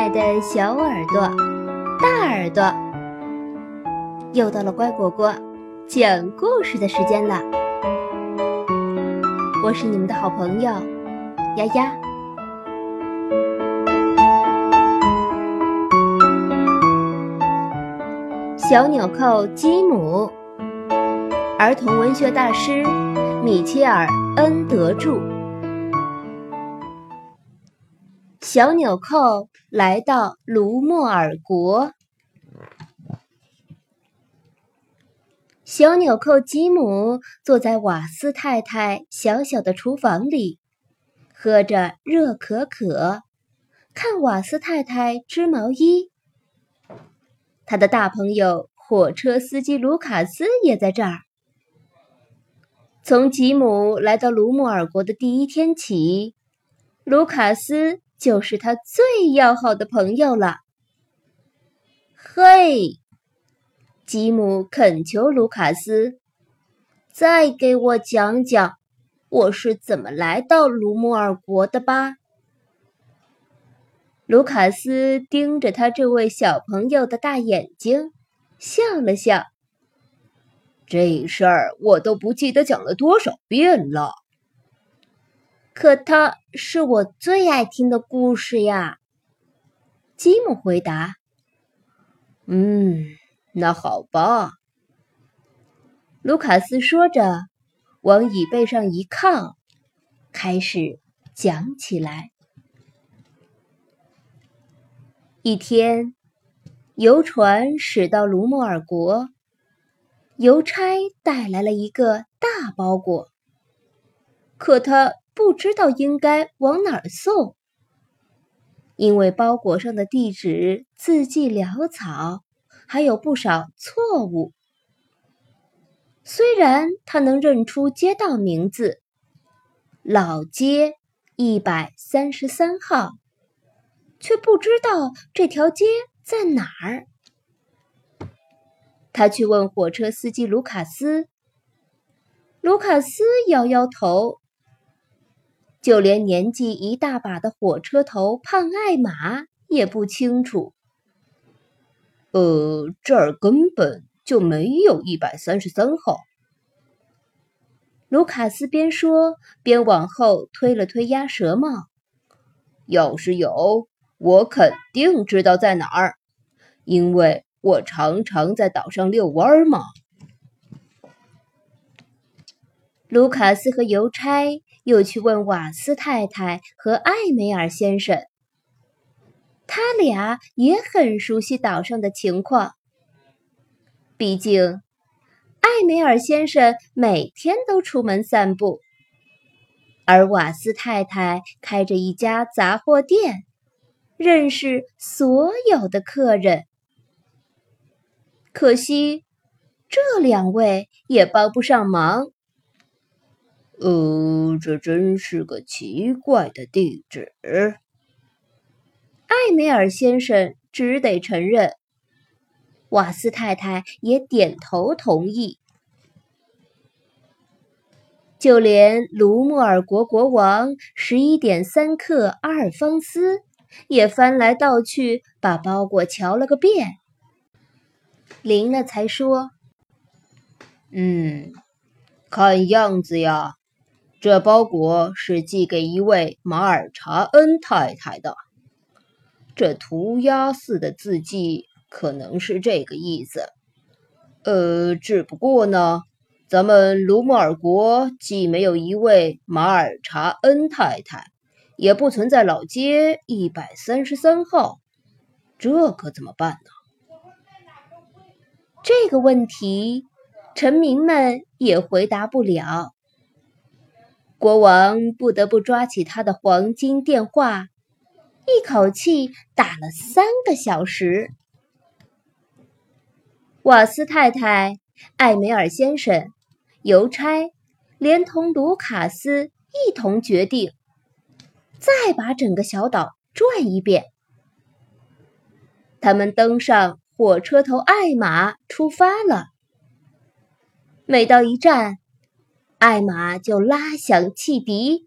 爱的小耳朵、大耳朵，又到了乖果果讲故事的时间了。我是你们的好朋友丫丫。小纽扣基姆，儿童文学大师米切尔·恩德著。小纽扣来到卢莫尔国。小纽扣吉姆坐在瓦斯太太小小的厨房里，喝着热可可，看瓦斯太太织毛衣。他的大朋友火车司机卢卡斯也在这儿。从吉姆来到卢莫尔国的第一天起，卢卡斯。就是他最要好的朋友了。嘿，吉姆恳求卢卡斯，再给我讲讲我是怎么来到卢穆尔国的吧。卢卡斯盯着他这位小朋友的大眼睛，笑了笑。这事儿我都不记得讲了多少遍了。可它是我最爱听的故事呀，吉姆回答。嗯，那好吧。卢卡斯说着，往椅背上一靠，开始讲起来。一天，游船驶到卢莫尔国，邮差带来了一个大包裹，可他。不知道应该往哪儿送，因为包裹上的地址字迹潦草，还有不少错误。虽然他能认出街道名字“老街一百三十三号”，却不知道这条街在哪儿。他去问火车司机卢卡斯，卢卡斯摇摇头。就连年纪一大把的火车头胖艾玛也不清楚。呃，这儿根本就没有一百三十三号。卢卡斯边说边往后推了推鸭舌帽。要是有，我肯定知道在哪儿，因为我常常在岛上遛弯嘛。卢卡斯和邮差。又去问瓦斯太太和艾梅尔先生，他俩也很熟悉岛上的情况。毕竟，艾梅尔先生每天都出门散步，而瓦斯太太开着一家杂货店，认识所有的客人。可惜，这两位也帮不上忙。呃，这真是个奇怪的地址。艾梅尔先生只得承认，瓦斯太太也点头同意。就连卢莫尔国国王十一点三克阿尔方斯也翻来倒去把包裹瞧了个遍，灵了才说：“嗯，看样子呀。”这包裹是寄给一位马尔查恩太太的，这涂鸦似的字迹可能是这个意思。呃，只不过呢，咱们卢莫尔国既没有一位马尔查恩太太，也不存在老街一百三十三号，这可怎么办呢？这个问题，臣民们也回答不了。国王不得不抓起他的黄金电话，一口气打了三个小时。瓦斯太太、艾梅尔先生、邮差，连同卢卡斯一同决定，再把整个小岛转一遍。他们登上火车头艾玛，出发了。每到一站。艾玛就拉响汽笛，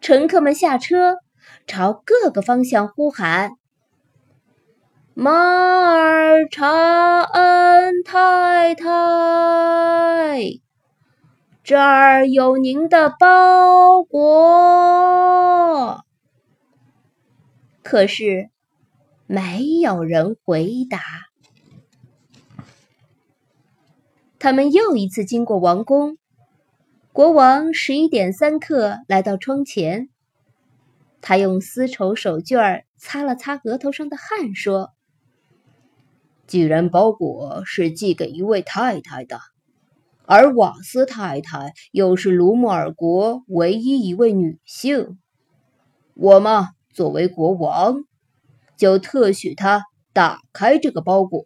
乘客们下车，朝各个方向呼喊：“马尔查恩太太，这儿有您的包裹。”可是没有人回答。他们又一次经过王宫，国王十一点三刻来到窗前，他用丝绸手绢擦了擦额头上的汗，说：“既然包裹是寄给一位太太的，而瓦斯太太又是卢穆尔国唯一一位女性，我嘛，作为国王，就特许她打开这个包裹。”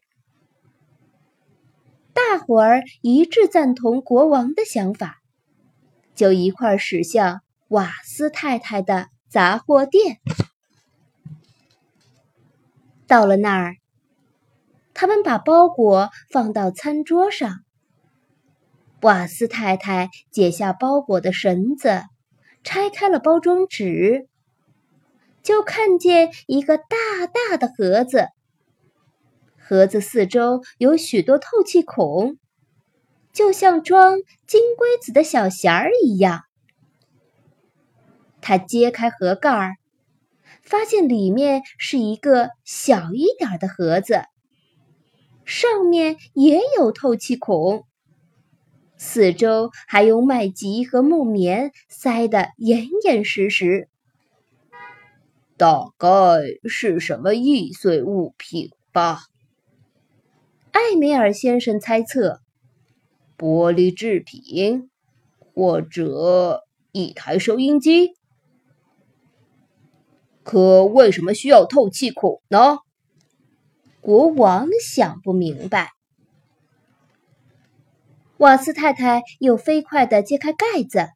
大伙儿一致赞同国王的想法，就一块驶向瓦斯太太的杂货店。到了那儿，他们把包裹放到餐桌上。瓦斯太太解下包裹的绳子，拆开了包装纸，就看见一个大大的盒子。盒子四周有许多透气孔，就像装金龟子的小匣儿一样。他揭开盒盖儿，发现里面是一个小一点的盒子，上面也有透气孔，四周还用麦秸和木棉塞得严严实实。大概是什么易碎物品吧？艾梅尔先生猜测：玻璃制品，或者一台收音机。可为什么需要透气孔呢？国王想不明白。瓦斯太太又飞快地揭开盖子，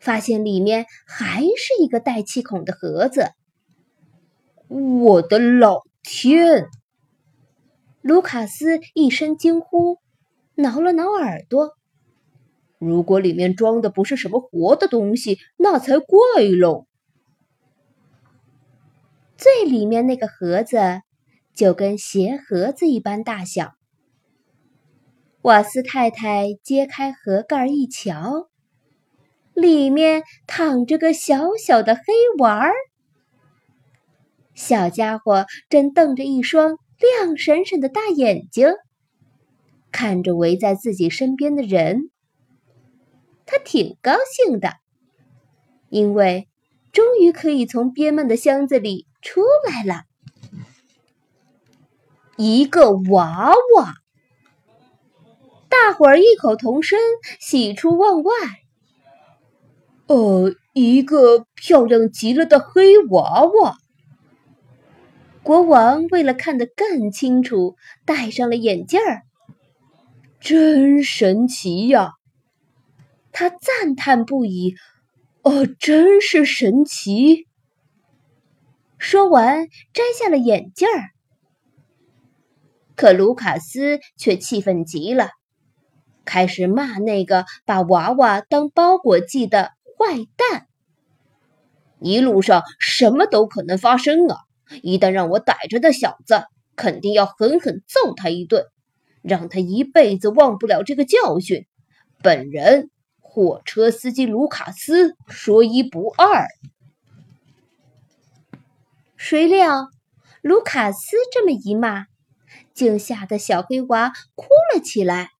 发现里面还是一个带气孔的盒子。我的老天！卢卡斯一声惊呼，挠了挠耳朵。如果里面装的不是什么活的东西，那才怪喽。最里面那个盒子就跟鞋盒子一般大小。瓦斯太太揭开盒盖一瞧，里面躺着个小小的黑娃儿。小家伙正瞪着一双。亮闪闪的大眼睛看着围在自己身边的人，他挺高兴的，因为终于可以从憋闷的箱子里出来了。一个娃娃，大伙儿异口同声，喜出望外。呃，一个漂亮极了的黑娃娃。国王为了看得更清楚，戴上了眼镜儿。真神奇呀！他赞叹不已。哦，真是神奇！说完，摘下了眼镜儿。可卢卡斯却气愤极了，开始骂那个把娃娃当包裹寄的坏蛋。一路上什么都可能发生啊！一旦让我逮着的小子，肯定要狠狠揍他一顿，让他一辈子忘不了这个教训。本人货车司机卢卡斯说一不二。谁料卢卡斯这么一骂，竟吓得小黑娃哭了起来。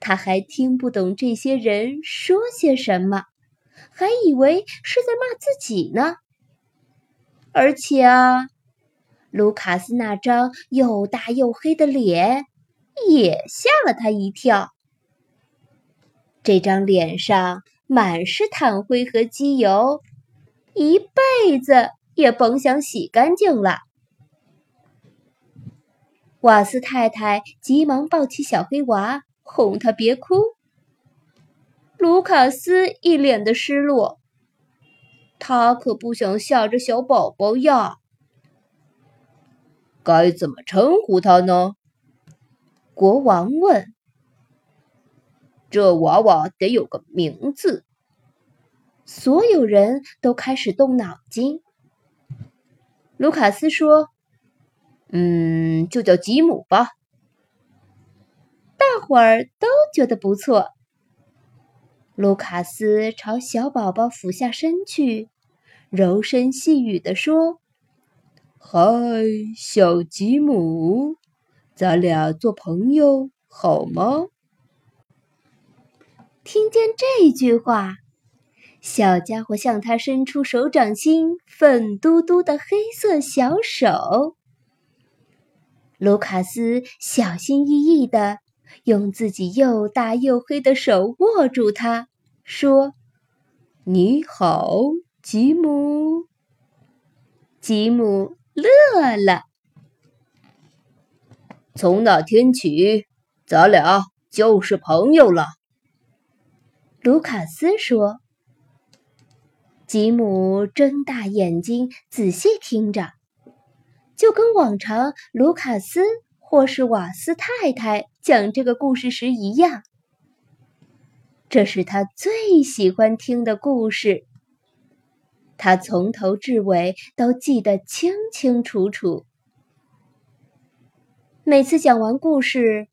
他还听不懂这些人说些什么，还以为是在骂自己呢。而且啊，卢卡斯那张又大又黑的脸也吓了他一跳。这张脸上满是炭灰和机油，一辈子也甭想洗干净了。瓦斯太太急忙抱起小黑娃，哄他别哭。卢卡斯一脸的失落。他可不想吓着小宝宝呀。该怎么称呼他呢？国王问。这娃娃得有个名字。所有人都开始动脑筋。卢卡斯说：“嗯，就叫吉姆吧。大伙儿都觉得不错。卢卡斯朝小宝宝俯下身去，柔声细语地说：“嗨，小吉姆，咱俩做朋友好吗？”听见这句话，小家伙向他伸出手掌心粉嘟嘟的黑色小手。卢卡斯小心翼翼的。用自己又大又黑的手握住它，说：“你好，吉姆。”吉姆乐了。从那天起，咱俩就是朋友了。卢卡斯说。吉姆睁大眼睛仔细听着，就跟往常卢卡斯。或是瓦斯太太讲这个故事时一样，这是他最喜欢听的故事。他从头至尾都记得清清楚楚。每次讲完故事，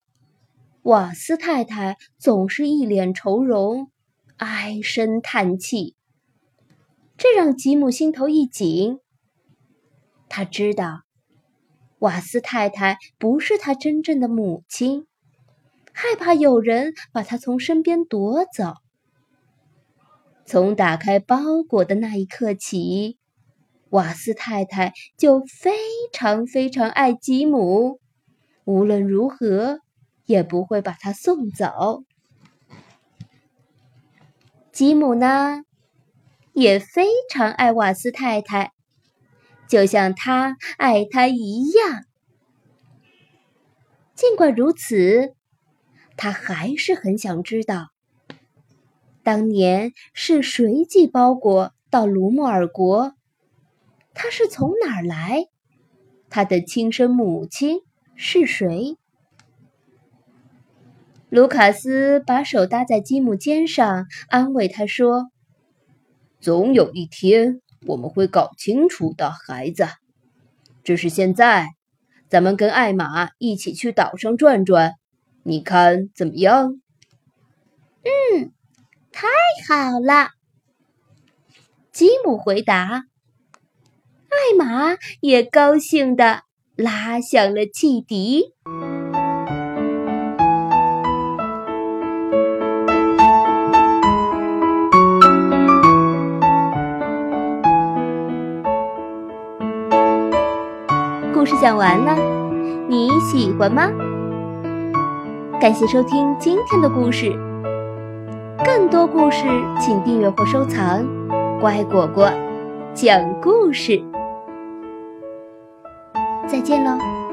瓦斯太太总是一脸愁容，唉声叹气，这让吉姆心头一紧。他知道。瓦斯太太不是他真正的母亲，害怕有人把他从身边夺走。从打开包裹的那一刻起，瓦斯太太就非常非常爱吉姆，无论如何也不会把他送走。吉姆呢，也非常爱瓦斯太太。就像他爱他一样，尽管如此，他还是很想知道，当年是谁寄包裹到卢莫尔国？他是从哪儿来？他的亲生母亲是谁？卢卡斯把手搭在吉姆肩上，安慰他说：“总有一天。”我们会搞清楚的，孩子。只是现在，咱们跟艾玛一起去岛上转转，你看怎么样？嗯，太好了。吉姆回答。艾玛也高兴的拉响了汽笛。故事讲完了，你喜欢吗？感谢收听今天的故事，更多故事请订阅或收藏。乖果果讲故事，再见喽。